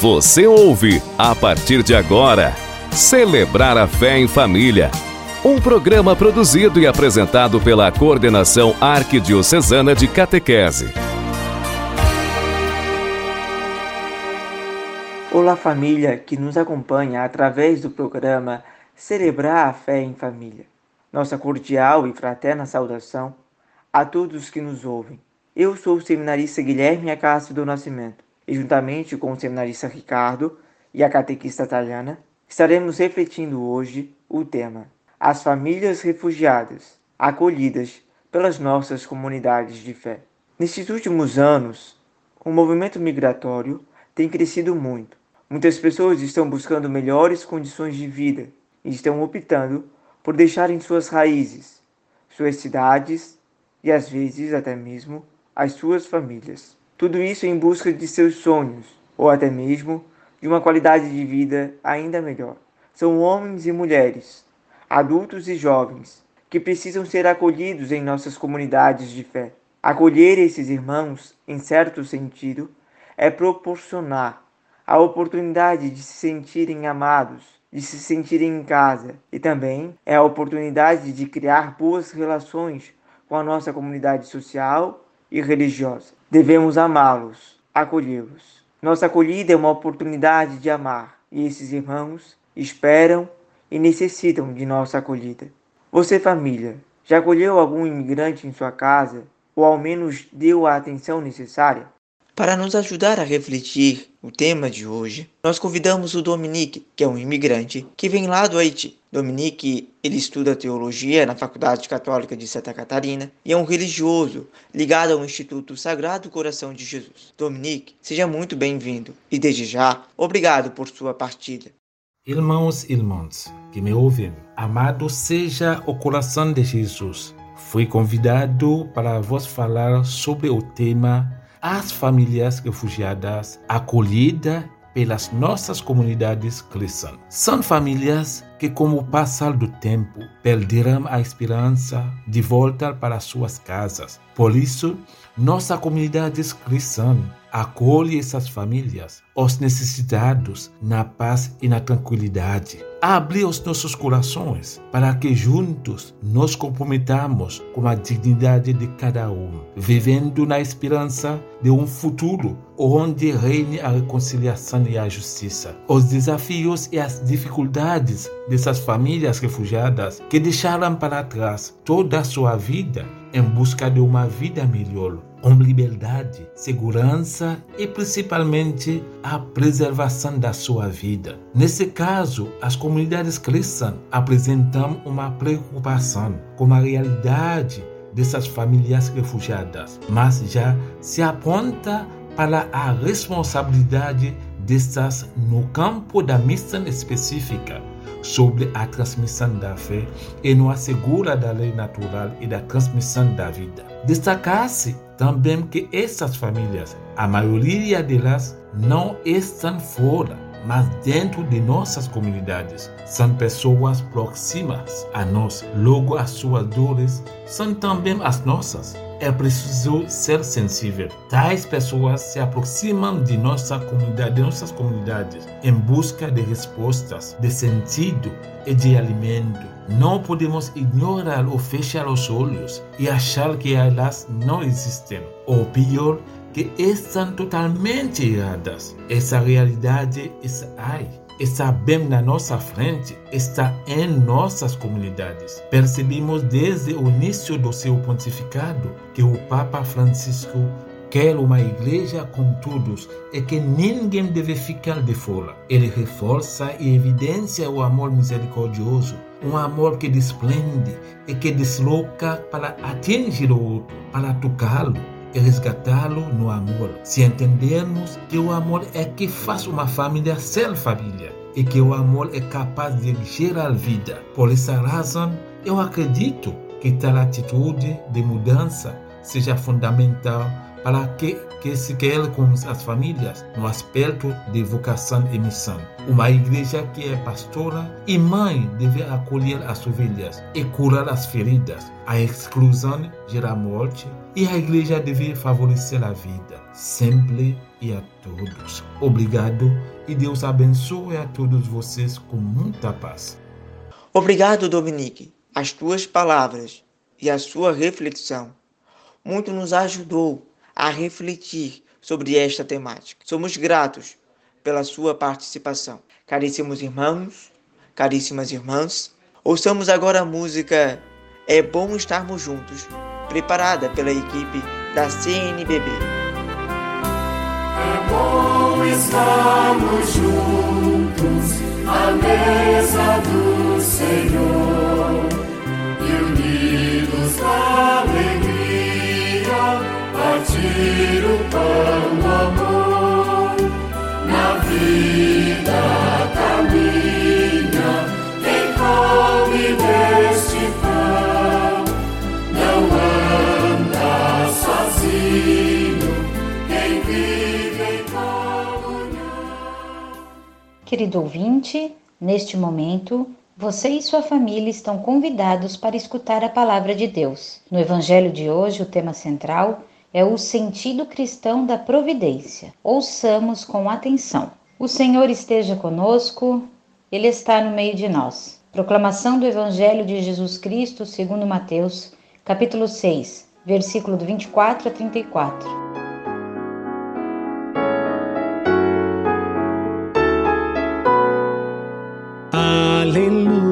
Você ouve, a partir de agora, Celebrar a Fé em Família. Um programa produzido e apresentado pela Coordenação Arquidiocesana de Catequese. Olá, família que nos acompanha através do programa Celebrar a Fé em Família. Nossa cordial e fraterna saudação a todos que nos ouvem. Eu sou o seminarista Guilherme Acácio do Nascimento e juntamente com o seminarista Ricardo e a catequista Taliana, estaremos refletindo hoje o tema As famílias refugiadas, acolhidas pelas nossas comunidades de fé. Nestes últimos anos, o movimento migratório tem crescido muito. Muitas pessoas estão buscando melhores condições de vida e estão optando por deixarem suas raízes, suas cidades e às vezes até mesmo as suas famílias. Tudo isso em busca de seus sonhos, ou até mesmo de uma qualidade de vida ainda melhor. São homens e mulheres, adultos e jovens, que precisam ser acolhidos em nossas comunidades de fé. Acolher esses irmãos, em certo sentido, é proporcionar a oportunidade de se sentirem amados, de se sentirem em casa, e também é a oportunidade de criar boas relações com a nossa comunidade social e religiosa. Devemos amá-los, acolhê-los. Nossa acolhida é uma oportunidade de amar, e esses irmãos esperam e necessitam de nossa acolhida. Você, família, já acolheu algum imigrante em sua casa ou ao menos deu a atenção necessária? Para nos ajudar a refletir o tema de hoje, nós convidamos o Dominique, que é um imigrante que vem lá do Haiti. Dominique, ele estuda teologia na Faculdade Católica de Santa Catarina e é um religioso ligado ao Instituto Sagrado Coração de Jesus. Dominique, seja muito bem-vindo e desde já, obrigado por sua partida. Irmãos e irmãs que me ouvem, amado seja o coração de Jesus. Fui convidado para vos falar sobre o tema as famílias refugiadas acolhidas pelas nossas comunidades cristãs. São famílias que, com o passar do tempo, perderam a esperança de voltar para suas casas. Por isso, nossa comunidade cristã acolhe essas famílias, os necessitados, na paz e na tranquilidade. Abre os nossos corações para que juntos nos comprometamos com a dignidade de cada um, vivendo na esperança de um futuro onde reine a reconciliação e a justiça. Os desafios e as dificuldades dessas famílias refugiadas que deixaram para trás toda a sua vida em busca de uma vida melhor, com liberdade, segurança e principalmente a preservação da sua vida. Nesse caso, as comunidades cristãs apresentam uma preocupação com a realidade dessas famílias refugiadas, mas já se aponta para a responsabilidade dessas no campo da missão específica sobre a transmissão da fé e não assegura da lei natural e da transmissão da vida. Destacar-se também que essas famílias, a maioria delas, não estão fora, mas dentro de nossas comunidades. São pessoas próximas a nós, logo as suas dores são também as nossas é preciso ser sensível. Tais pessoas se aproximam de nossa comunidade, de nossas comunidades, em busca de respostas, de sentido e de alimento. Não podemos ignorar ou fechar os olhos e achar que elas não existem. Ou pior, que estão totalmente erradas. Essa realidade está aí está bem na nossa frente, está em nossas comunidades. Percebemos desde o início do seu pontificado que o Papa Francisco quer uma igreja com todos e que ninguém deve ficar de fora. Ele reforça e evidencia o amor misericordioso, um amor que desplende e que desloca para atingir o outro, para tocá-lo e resgatá-lo no amor. Se entendermos que o amor é que faz uma família ser família e que o amor é capaz de gerar vida. Por essa razão, eu acredito que tal atitude de mudança seja fundamental para que, que se quer com as famílias no aspecto de vocação e missão. Uma igreja que é pastora e mãe deve acolher as ovelhas e curar as feridas. A exclusão gera morte e a igreja deve favorecer a vida, sempre e a todos. Obrigado e Deus abençoe a todos vocês com muita paz. Obrigado, Dominique. As tuas palavras e a sua reflexão muito nos ajudou a refletir sobre esta temática. Somos gratos pela sua participação. Caríssimos irmãos, caríssimas irmãs, ouçamos agora a música É Bom Estarmos Juntos, preparada pela equipe da CNBB. É bom estarmos juntos à mesa do Senhor o pão amor na vida quem come deste pão não anda sozinho quem vive em Querido ouvinte, neste momento, você e sua família estão convidados para escutar a palavra de Deus. No Evangelho de hoje, o tema central é o sentido cristão da providência. Ouçamos com atenção. O Senhor esteja conosco, Ele está no meio de nós. Proclamação do Evangelho de Jesus Cristo segundo Mateus, capítulo 6, versículo do 24 a 34. Aleluia,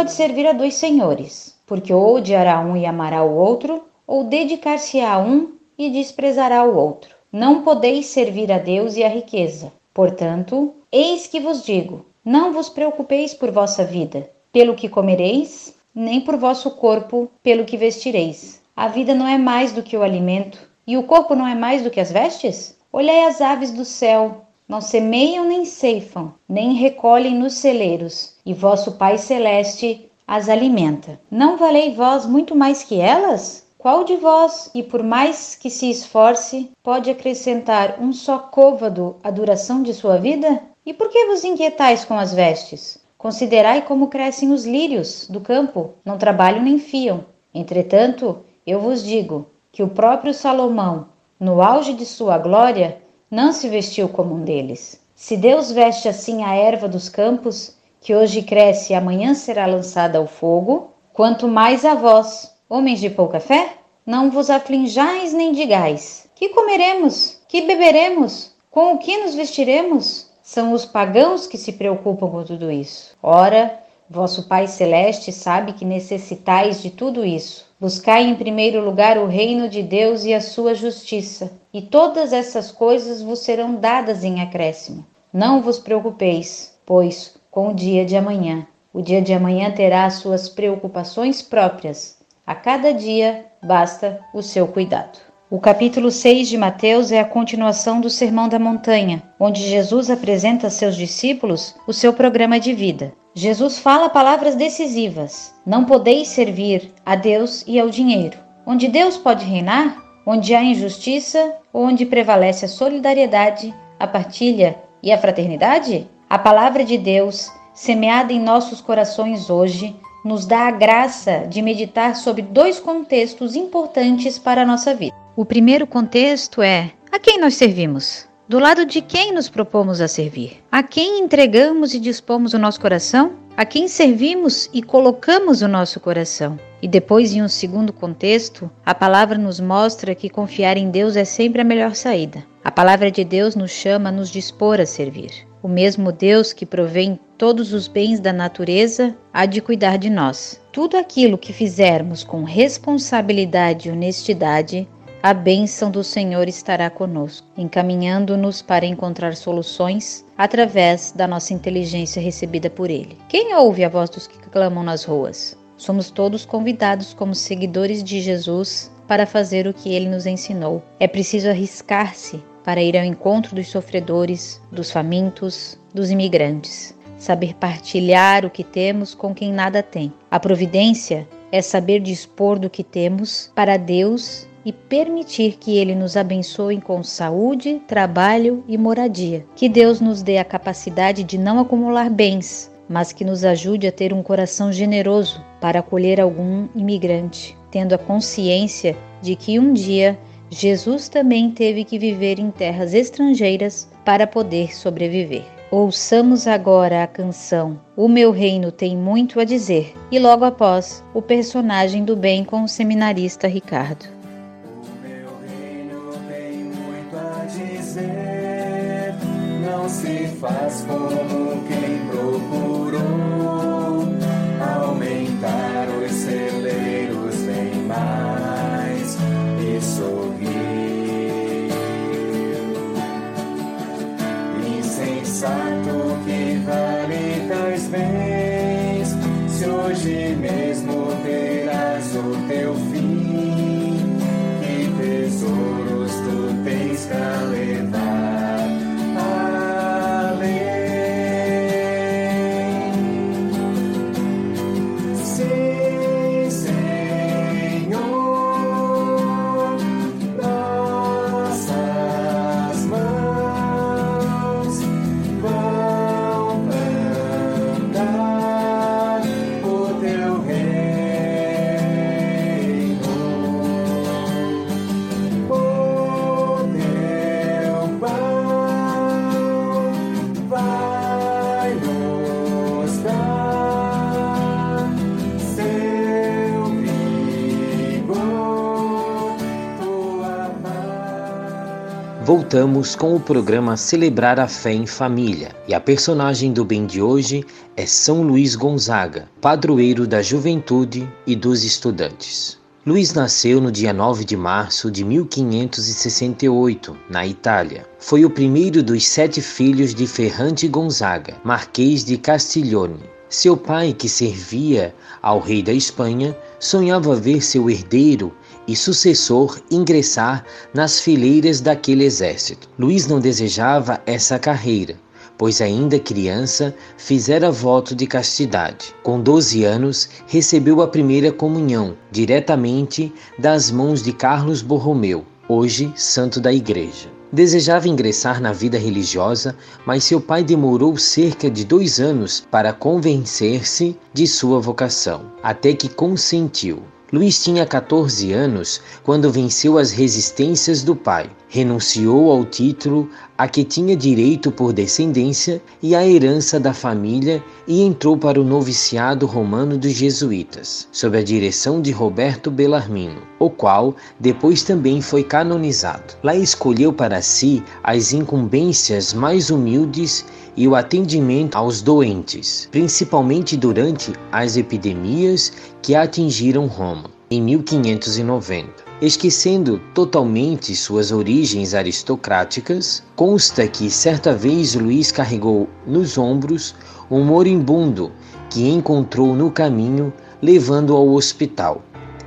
pode servir a dois senhores, porque ou odiará um e amará o outro, ou dedicar-se-á a um e desprezará o outro. Não podeis servir a Deus e a riqueza. Portanto, eis que vos digo: não vos preocupeis por vossa vida, pelo que comereis, nem por vosso corpo, pelo que vestireis. A vida não é mais do que o alimento, e o corpo não é mais do que as vestes? Olhai as aves do céu, não semeiam nem ceifam, nem recolhem nos celeiros, e vosso Pai celeste as alimenta. Não valei vós muito mais que elas? Qual de vós, e por mais que se esforce, pode acrescentar um só côvado à duração de sua vida? E por que vos inquietais com as vestes? Considerai como crescem os lírios do campo, não trabalham nem fiam. Entretanto, eu vos digo que o próprio Salomão, no auge de sua glória, não se vestiu como um deles. Se Deus veste assim a erva dos campos, que hoje cresce e amanhã será lançada ao fogo, quanto mais a vós, homens de pouca fé? Não vos aflinjais nem digais: que comeremos? Que beberemos? Com o que nos vestiremos? São os pagãos que se preocupam com tudo isso. Ora, vosso Pai Celeste sabe que necessitais de tudo isso. Buscai em primeiro lugar o reino de Deus e a sua justiça, e todas essas coisas vos serão dadas em acréscimo. Não vos preocupeis, pois, com o dia de amanhã. O dia de amanhã terá as suas preocupações próprias. A cada dia basta o seu cuidado. O capítulo 6 de Mateus é a continuação do Sermão da Montanha, onde Jesus apresenta a seus discípulos o seu programa de vida. Jesus fala palavras decisivas: Não podeis servir a Deus e ao dinheiro. Onde Deus pode reinar, onde há injustiça, onde prevalece a solidariedade, a partilha e a fraternidade? A palavra de Deus, semeada em nossos corações hoje, nos dá a graça de meditar sobre dois contextos importantes para a nossa vida. O primeiro contexto é: a quem nós servimos? Do lado de quem nos propomos a servir? A quem entregamos e dispomos o nosso coração? A quem servimos e colocamos o nosso coração? E depois, em um segundo contexto, a palavra nos mostra que confiar em Deus é sempre a melhor saída. A palavra de Deus nos chama a nos dispor a servir. O mesmo Deus que provém todos os bens da natureza há de cuidar de nós. Tudo aquilo que fizermos com responsabilidade e honestidade a bênção do Senhor estará conosco, encaminhando-nos para encontrar soluções através da nossa inteligência recebida por Ele. Quem ouve a voz dos que clamam nas ruas? Somos todos convidados como seguidores de Jesus para fazer o que ele nos ensinou. É preciso arriscar-se para ir ao encontro dos sofredores, dos famintos, dos imigrantes. Saber partilhar o que temos com quem nada tem. A providência é saber dispor do que temos para Deus e permitir que Ele nos abençoe com saúde, trabalho e moradia. Que Deus nos dê a capacidade de não acumular bens, mas que nos ajude a ter um coração generoso para acolher algum imigrante, tendo a consciência de que um dia Jesus também teve que viver em terras estrangeiras para poder sobreviver. Ouçamos agora a canção O Meu Reino Tem Muito a Dizer e logo após o personagem do bem com o seminarista Ricardo. Faz como quem procurou aumentar os celeiros bem mais e sorrir. Insensato que vale tais bens, Voltamos com o programa Celebrar a Fé em Família e a personagem do bem de hoje é São Luís Gonzaga, padroeiro da juventude e dos estudantes. Luís nasceu no dia 9 de março de 1568, na Itália. Foi o primeiro dos sete filhos de Ferrante Gonzaga, Marquês de Castiglione. Seu pai, que servia ao rei da Espanha, sonhava ver seu herdeiro e sucessor ingressar nas fileiras daquele exército. Luís não desejava essa carreira, pois ainda criança fizera voto de castidade. Com 12 anos, recebeu a primeira comunhão diretamente das mãos de Carlos Borromeu, hoje santo da igreja. Desejava ingressar na vida religiosa, mas seu pai demorou cerca de dois anos para convencer-se de sua vocação, até que consentiu. Luís tinha 14 anos quando venceu as resistências do pai. Renunciou ao título a que tinha direito por descendência e à herança da família e entrou para o noviciado romano dos jesuítas, sob a direção de Roberto Bellarmino, o qual depois também foi canonizado. Lá escolheu para si as incumbências mais humildes e o atendimento aos doentes, principalmente durante as epidemias que atingiram Roma em 1590. Esquecendo totalmente suas origens aristocráticas, consta que certa vez Luís carregou nos ombros um moribundo que encontrou no caminho, levando ao hospital.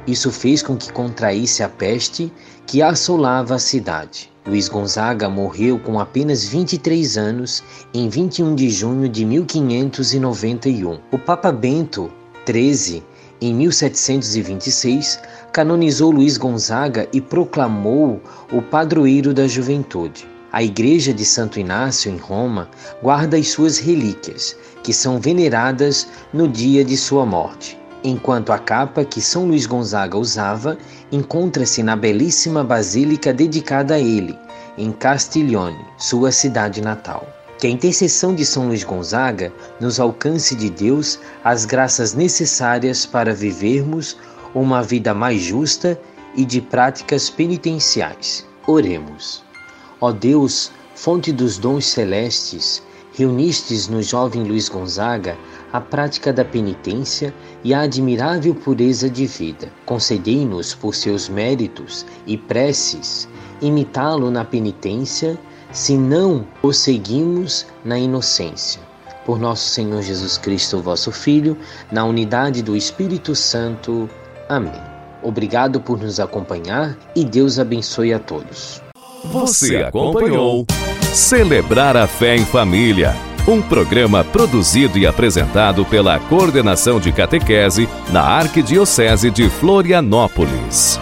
Isso fez com que contraísse a peste que assolava a cidade. Luís Gonzaga morreu com apenas 23 anos em 21 de junho de 1591. O Papa Bento XIII, em 1726, canonizou Luís Gonzaga e proclamou o padroeiro da juventude. A Igreja de Santo Inácio, em Roma, guarda as suas relíquias, que são veneradas no dia de sua morte, enquanto a capa que São Luís Gonzaga usava encontra-se na belíssima basílica dedicada a ele, em Castiglione, sua cidade natal. Que a intercessão de São Luís Gonzaga nos alcance de Deus as graças necessárias para vivermos uma vida mais justa e de práticas penitenciais. Oremos. Ó Deus, fonte dos dons celestes, reunistes no jovem Luís Gonzaga a prática da penitência e a admirável pureza de vida. Concedei-nos, por seus méritos e preces, imitá-lo na penitência, se não o seguimos na inocência. Por nosso Senhor Jesus Cristo, vosso Filho, na unidade do Espírito Santo. Amém. Obrigado por nos acompanhar e Deus abençoe a todos. Você acompanhou Celebrar a Fé em Família, um programa produzido e apresentado pela Coordenação de Catequese na Arquidiocese de Florianópolis.